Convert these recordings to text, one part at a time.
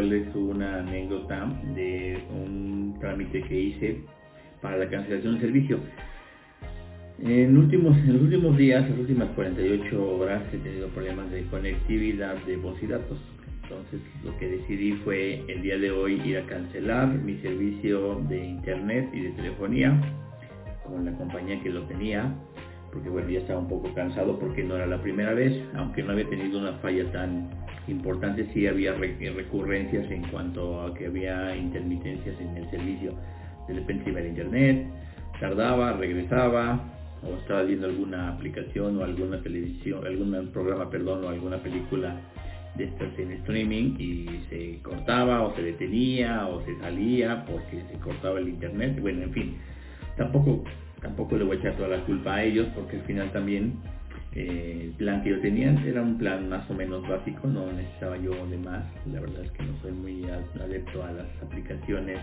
platicarles una anécdota de un trámite que hice para la cancelación del servicio. En, últimos, en los últimos días, las últimas 48 horas, he tenido problemas de conectividad de voz y datos. Entonces lo que decidí fue el día de hoy ir a cancelar mi servicio de internet y de telefonía con la compañía que lo tenía, porque bueno, ya estaba un poco cansado porque no era la primera vez, aunque no había tenido una falla tan importante, sí había recurrencias en cuanto a que había intermitencias en el servicio. De repente iba internet, tardaba, regresaba, o estaba viendo alguna aplicación o alguna televisión, algún programa, perdón, o alguna película de estas en streaming y se cortaba o se detenía o se salía porque se cortaba el internet, bueno, en fin, tampoco, tampoco le voy a echar toda la culpa a ellos porque al final también el plan que yo tenía era un plan más o menos básico, no necesitaba yo de más, la verdad es que no soy muy adepto a las aplicaciones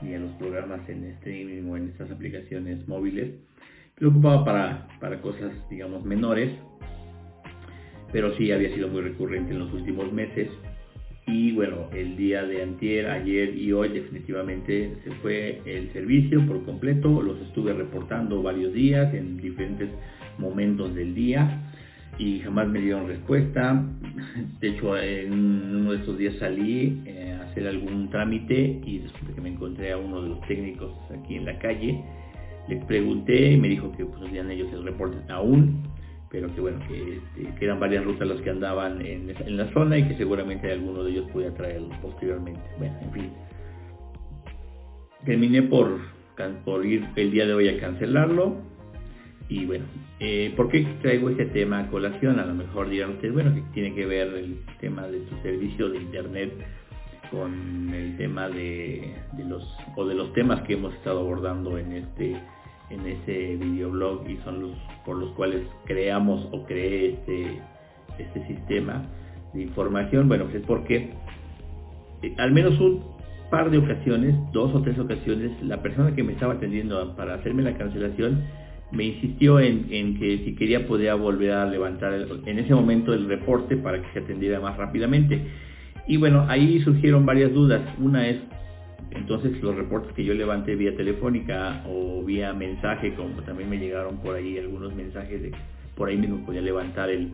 ni a los programas en streaming o en estas aplicaciones móviles, lo ocupaba para, para cosas digamos menores pero sí había sido muy recurrente en los últimos meses. Y bueno, el día de antier, ayer y hoy definitivamente se fue el servicio por completo. Los estuve reportando varios días en diferentes momentos del día y jamás me dieron respuesta. De hecho, en uno de esos días salí eh, a hacer algún trámite y después de que me encontré a uno de los técnicos aquí en la calle, le pregunté y me dijo que pues ellos el reporte aún pero que bueno, este, que, eran varias rutas las que andaban en, la zona y que seguramente alguno de ellos podía traerlo posteriormente. Bueno, en fin. Terminé por ir el día de hoy a cancelarlo. Y bueno, eh, ¿por qué traigo este tema a colación? A lo mejor dirán ustedes, bueno, que tiene que ver el tema de tu servicio de internet con el tema de, de los o de los temas que hemos estado abordando en este en ese videoblog y son los por los cuales creamos o creé este, este sistema de información. Bueno, pues es porque eh, al menos un par de ocasiones, dos o tres ocasiones, la persona que me estaba atendiendo para hacerme la cancelación me insistió en, que si quería podía volver a levantar en ese momento el reporte para que se atendiera más rápidamente. Y bueno, ahí surgieron varias dudas. Una es entonces los reportes que yo levanté vía telefónica o vía mensaje, como también me llegaron por ahí algunos mensajes de por ahí mismo podía levantar el,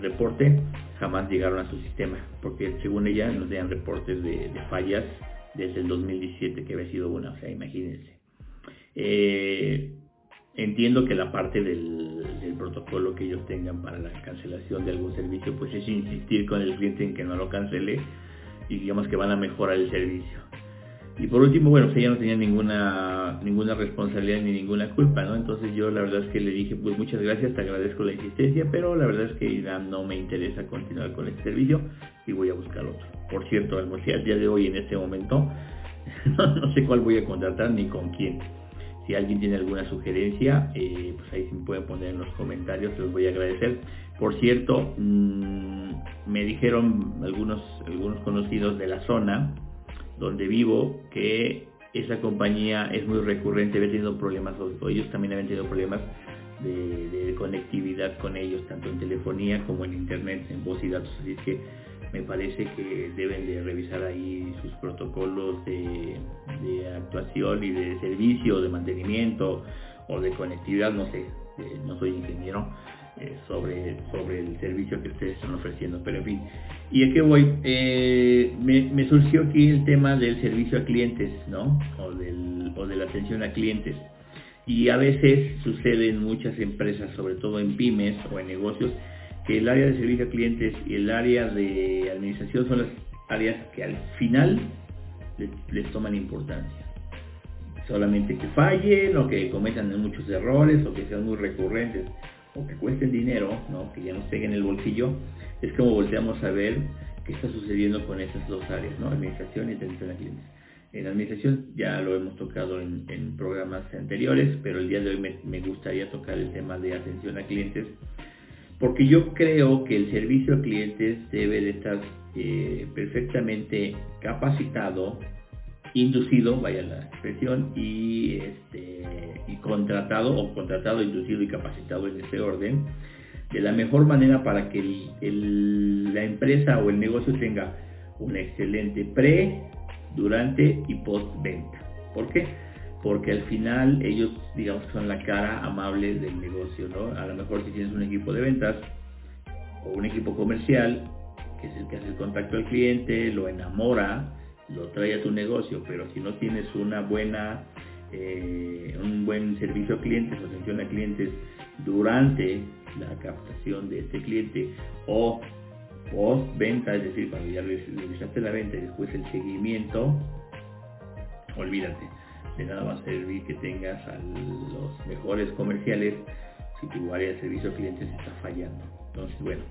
reporte, jamás llegaron a su sistema, porque según ella nos dan reportes de, fallas desde el 2017 que había sido una, o sea, imagínense. Eh, entiendo que la parte del, protocolo que ellos tengan para la cancelación de algún servicio, pues es insistir con el cliente en que no lo cancele, y digamos que van a mejorar el servicio. Y por último, bueno, pues ella no tenía ninguna, ninguna responsabilidad ni ninguna culpa, ¿no? Entonces yo la verdad es que le dije, pues muchas gracias, te agradezco la insistencia, pero la verdad es que ya no me interesa continuar con este servicio y voy a buscar otro. Por cierto, al día de hoy, en este momento, no, sé cuál voy a contratar ni con quién. Si alguien tiene alguna sugerencia, eh, pues ahí se me puede poner en los comentarios, se los voy a agradecer. Por cierto, mmm, me dijeron algunos, algunos conocidos de la zona donde vivo que esa compañía es muy recurrente, había tenido problemas, o ellos también habían tenido problemas de, conectividad con ellos, tanto en telefonía como en internet, en voz y datos, así que me parece que deben de revisar ahí sus protocolos de, actuación y de servicio, de mantenimiento o de conectividad, no sé, eh, no soy ingeniero, eh, sobre, sobre el servicio que ustedes están ofreciendo. Pero en fin, ¿y a qué voy? Eh, me, surgió aquí el tema del servicio a clientes, ¿no? O, del, o de la atención a clientes. Y a veces sucede en muchas empresas, sobre todo en pymes o en negocios, que el área de servicio a clientes y el área de administración son las áreas que al final les, toman importancia solamente que fallen o que cometan muchos errores o que sean muy recurrentes o que cuesten dinero, ¿no? que ya nos peguen el bolsillo, es como volteamos a ver qué está sucediendo con esas dos áreas, ¿no? administración y atención a clientes. En administración ya lo hemos tocado en, programas anteriores, pero el día de hoy me, gustaría tocar el tema de atención a clientes, porque yo creo que el servicio a clientes debe de estar eh, perfectamente capacitado inducido, vaya la expresión, este, y contratado o contratado, inducido y capacitado en ese orden, de la mejor manera para que la empresa o el negocio tenga una excelente pre, durante y post venta. ¿Por qué? Porque al final ellos, digamos, son la cara amable del negocio, ¿no? A lo mejor si tienes un equipo de ventas o un equipo comercial, que es el que hace el contacto al cliente, lo enamora, lo trae a tu negocio, pero si no tienes una buena, eh, un buen servicio a clientes, atención a clientes durante la captación de este cliente o post venta, es decir, cuando ya realizaste la venta y después el seguimiento, olvídate, de nada va a servir que tengas a los mejores comerciales si tu área de servicio a clientes está fallando. Entonces, bueno,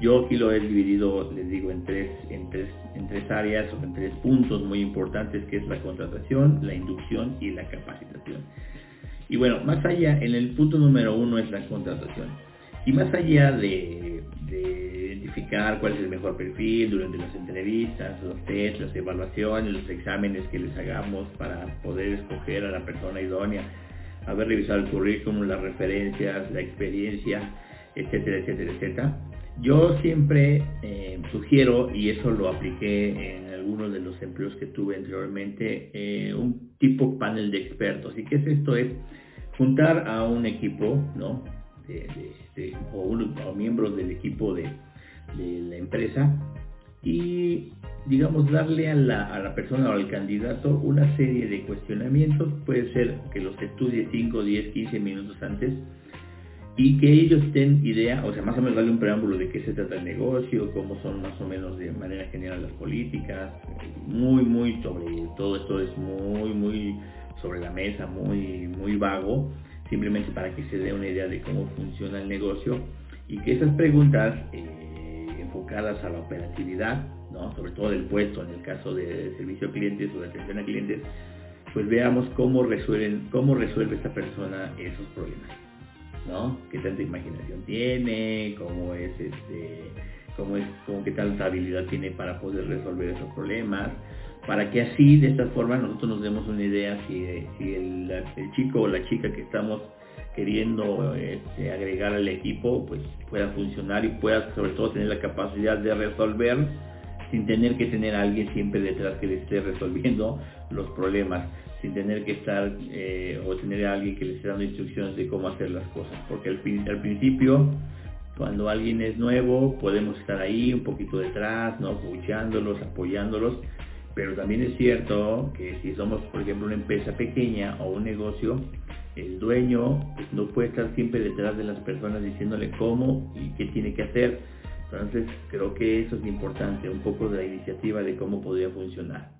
yo aquí lo he dividido, les digo, en tres, en tres, en tres áreas o en tres puntos muy importantes, que es la contratación, la inducción y la capacitación. Y bueno, más allá, en el punto número uno es la contratación. Y más allá de, identificar cuál es el mejor perfil durante las entrevistas, los tests, las evaluaciones, los exámenes que les hagamos para poder escoger a la persona idónea, haber revisado el currículum, las referencias, la experiencia, etcétera, etcétera, etcétera. Yo siempre eh, sugiero, y eso lo apliqué en algunos de los empleos que tuve anteriormente, eh, un tipo panel de expertos. ¿Y qué es esto? Es juntar a un equipo, ¿no? O, miembros del equipo de, la empresa y digamos darle a la, a la, persona o al candidato una serie de cuestionamientos, puede ser que los estudie 5, 10, 15 minutos antes y que ellos den idea, o sea, más o menos darle un preámbulo de qué se trata el negocio, cómo son más o menos de manera general las políticas, muy, muy sobre todo esto es muy, muy sobre la mesa, muy, muy vago, simplemente para que se dé una idea de cómo funciona el negocio y que esas preguntas eh, enfocadas a la operatividad, ¿no? sobre todo del puesto en el caso de servicio a clientes o de atención a clientes, pues veamos cómo resuelven, cómo resuelve esta persona esos problemas, ¿no? Qué tanta imaginación tiene, cómo es este, cómo es, cómo qué tanta habilidad tiene para poder resolver esos problemas, para que así, de esta forma, nosotros nos demos una idea si, el, chico o la chica que estamos queriendo este, agregar al equipo, pues pueda funcionar y pueda sobre todo tener la capacidad de resolver sin tener que tener a alguien siempre detrás que le esté resolviendo los problemas, sin tener que estar eh, o tener a alguien que le esté dando instrucciones de cómo hacer las cosas, porque al, al principio cuando alguien es nuevo podemos estar ahí un poquito detrás, ¿no? apoyándolos, apoyándolos, pero también es cierto que si somos, por ejemplo, una empresa pequeña o un negocio, el dueño pues, no puede estar siempre detrás de las personas diciéndole cómo y qué tiene que hacer. Entonces, creo que eso es importante, un poco de la iniciativa de cómo podría funcionar.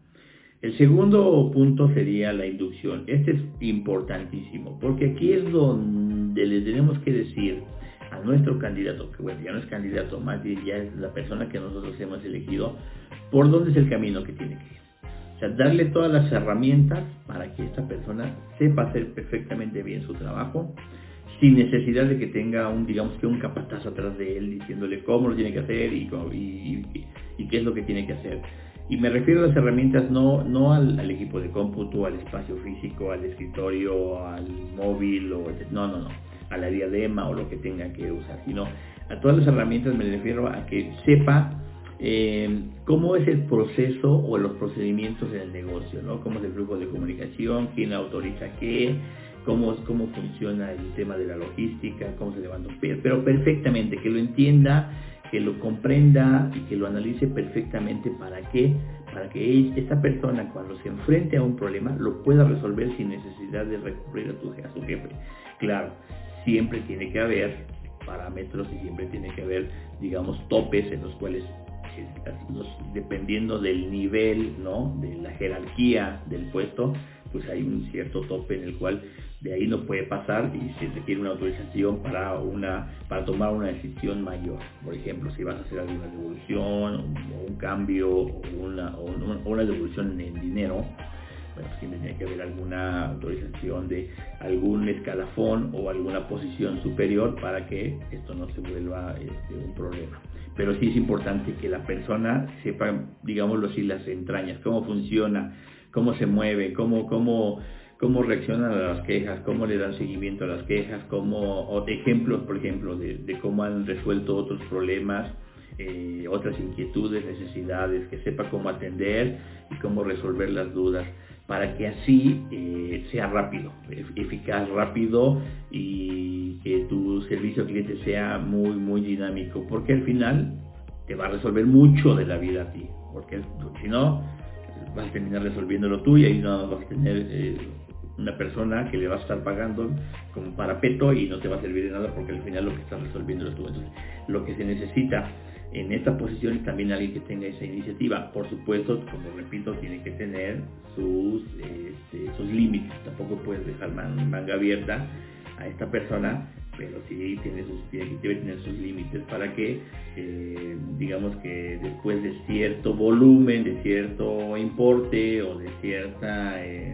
El segundo punto sería la inducción. Este es importantísimo, porque aquí es donde le tenemos que decir a nuestro candidato, que bueno, ya no es candidato, más bien ya es la persona que nosotros hemos elegido, por dónde es el camino que tiene que ir. O sea, darle todas las herramientas para que esta persona sepa hacer perfectamente bien su trabajo, sin necesidad de que tenga un, digamos que un capataz atrás de él diciéndole cómo lo tiene que hacer y, qué es lo que tiene que hacer. Y me refiero a las herramientas no, no al, equipo de cómputo, al espacio físico, al escritorio, al móvil, o, no, no, no, a la diadema o lo que tenga que usar, sino a todas las herramientas me refiero a que sepa eh, cómo es el proceso o los procedimientos en el negocio, ¿no? Cómo es el flujo de comunicación, quién autoriza qué, cómo, cómo funciona el tema de la logística, cómo se levanta un pero perfectamente, que lo entienda, que lo comprenda y que lo analice perfectamente para que para que esta persona cuando se enfrente a un problema lo pueda resolver sin necesidad de recurrir a, tu, a su jefe. Claro, siempre tiene que haber parámetros y siempre tiene que haber, digamos, topes en los cuales dependiendo del nivel, ¿no? De la jerarquía del puesto, pues hay un cierto tope en el cual de ahí no puede pasar y se requiere una autorización para una para tomar una decisión mayor. Por ejemplo, si vas a hacer alguna devolución o un cambio una, o una devolución en dinero, bueno, siempre tiene que haber alguna autorización de algún escalafón o alguna posición superior para que esto no se vuelva este, un problema. Pero sí es importante que la persona sepa, digámoslo así, las entrañas, cómo funciona, cómo se mueve, cómo, cómo, cómo reaccionan a las quejas, cómo le dan seguimiento a las quejas, cómo, ejemplos, por ejemplo, de, cómo han resuelto otros problemas eh, otras inquietudes, necesidades, que sepa cómo atender y cómo resolver las dudas para que así eh, sea rápido, eficaz, rápido y que tu servicio al cliente sea muy, muy dinámico, porque al final te va a resolver mucho de la vida a ti, porque si no, vas a terminar resolviéndolo tú y ahí no vas a tener eh, una persona que le va a estar pagando como parapeto y no te va a servir de nada porque al final lo que estás resolviendo es tú. Entonces, lo que se necesita en esta posición es también alguien que tenga esa iniciativa. Por supuesto, como repito, tiene que tener sus, este, sus límites. Tampoco puedes dejar manga abierta a esta persona, pero sí tiene sus, tiene, debe tener sus límites para que, eh, digamos que después de cierto volumen, de cierto importe o de cierta, eh,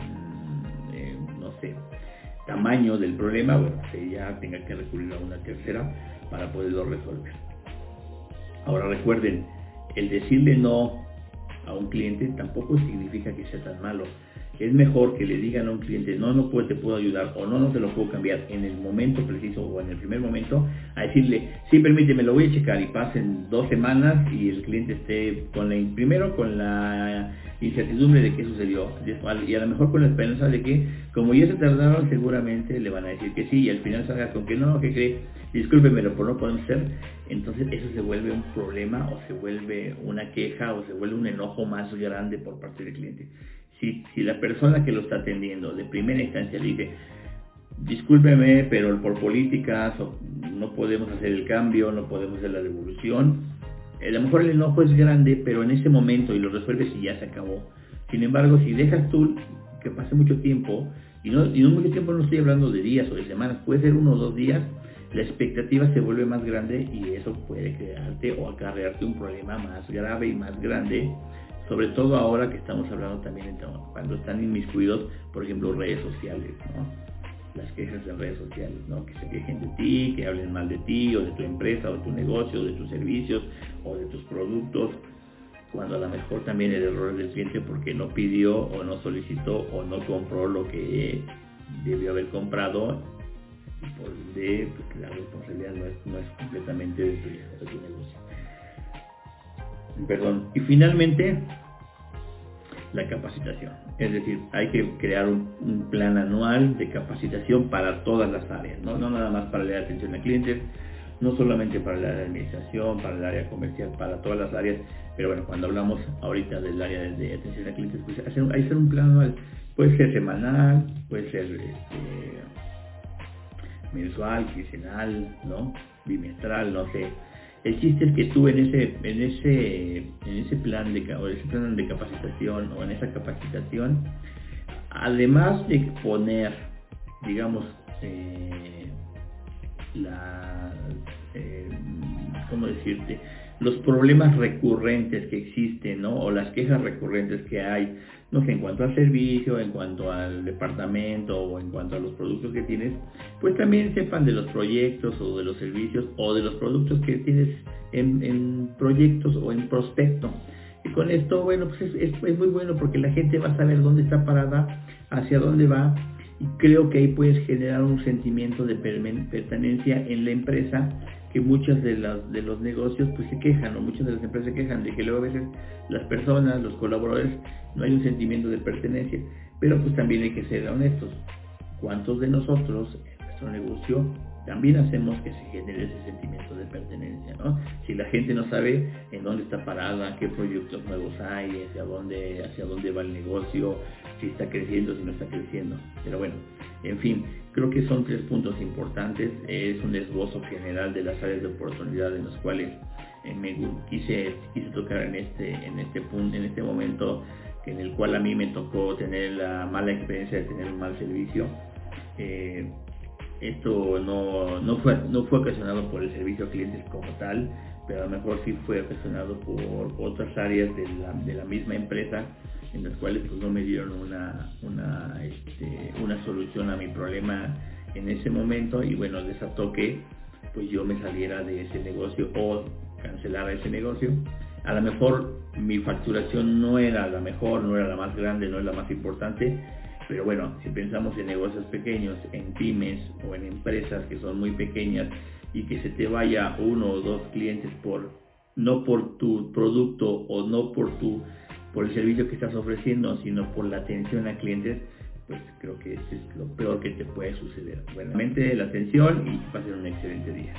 eh, no sé, tamaño del problema, bueno, ya tenga que recurrir a una tercera para poderlo resolver. Ahora recuerden, el decirle no a un cliente tampoco significa que sea tan malo. Es mejor que le digan a un cliente, no, no puedo, te puedo ayudar o no, no te lo puedo cambiar en el momento preciso o en el primer momento, a decirle, sí, permíteme, lo voy a checar y pasen dos semanas y el cliente esté con la, primero con la incertidumbre de qué sucedió y a lo mejor con la esperanza de que como ya se tardaron seguramente le van a decir que sí y al final salga con que no, que cree, discúlpemelo por no poder ser, entonces eso se vuelve un problema o se vuelve una queja o se vuelve un enojo más grande por parte del cliente. Si, la persona que lo está atendiendo de primera instancia le dice, discúlpeme, pero por políticas no podemos hacer el cambio, no podemos hacer la devolución, a lo mejor el enojo es grande, pero en ese momento y lo resuelves y ya se acabó. Sin embargo, si dejas tú que pase mucho tiempo, y no mucho tiempo no estoy hablando de días o de semanas, puede ser uno o dos días, la expectativa se vuelve más grande y eso puede crearte o acarrearte un problema más grave y más grande, sobre todo ahora que estamos hablando también cuando están inmiscuidos, por ejemplo, redes sociales, las quejas de redes sociales, que se quejen de ti, que hablen mal de ti o de tu empresa o de tu negocio, o de tus servicios o de tus productos, cuando a lo mejor también el error del cliente porque no pidió o no solicitó o no compró lo que debió haber comprado por ende pues, la responsabilidad no es, no es completamente de tu, de tu negocio. Perdón. Y finalmente, la capacitación. Es decir, hay que crear un, plan anual de capacitación para todas las áreas, ¿no? no nada más para de atención a clientes, no solamente para de administración, para el área comercial, para todas las áreas, pero bueno, cuando hablamos ahorita del área de, atención a clientes, pues hay que hacer un plan anual, puede ser semanal, puede ser este, mensual, quincenal, ¿no? bimestral, no sé. El chiste es que tú en ese, en ese, en ese plan de ese plan de capacitación o en esa capacitación, además de poner, digamos, eh, la, eh, ¿cómo decirte? Los problemas recurrentes que existen, ¿no? O las quejas recurrentes que hay, no sé, en cuanto al servicio, en cuanto al departamento o en cuanto a los productos que tienes, pues también sepan de los proyectos o de los servicios o de los productos que tienes en, proyectos o en prospecto. Y con esto, bueno, pues es, es, muy bueno porque la gente va a saber dónde está parada, hacia dónde va, y creo que ahí puedes generar un sentimiento de pertenencia en la empresa que muchas de, las, de los negocios pues se quejan o muchas de las empresas se quejan de que luego a veces las personas, los colaboradores, no hay un sentimiento de pertenencia. Pero pues también hay que ser honestos. ¿Cuántos de nosotros en nuestro negocio también hacemos que se genere ese sentimiento de pertenencia. Si la gente no sabe en dónde está parada, qué proyectos nuevos hay, hacia dónde, hacia dónde va el negocio, si está creciendo, si no está creciendo. Pero bueno, en fin, creo que son tres puntos importantes. Es un esbozo general de las áreas de oportunidad en las cuales eh, me quise, tocar en este, en este punto, en este momento en el cual a mí me tocó tener la mala experiencia de tener un mal servicio. Eh, esto no, no, fue, no fue ocasionado por el servicio a clientes como tal, pero a lo mejor sí fue ocasionado por otras áreas de la, de la misma empresa en las cuales pues no me dieron una, una, este, una solución a mi problema en ese momento y bueno, desató que pues yo me saliera de ese negocio o cancelara ese negocio. A lo mejor mi facturación no era la mejor, no era la más grande, no era la más importante, pero bueno, si pensamos en negocios pequeños, en pymes o en empresas que son muy pequeñas y que se te vaya uno o dos clientes por no por tu producto o no por tu por el servicio que estás ofreciendo, sino por la atención a clientes, pues creo que eso es lo peor que te puede suceder. Buenamente la atención y ser un excelente día.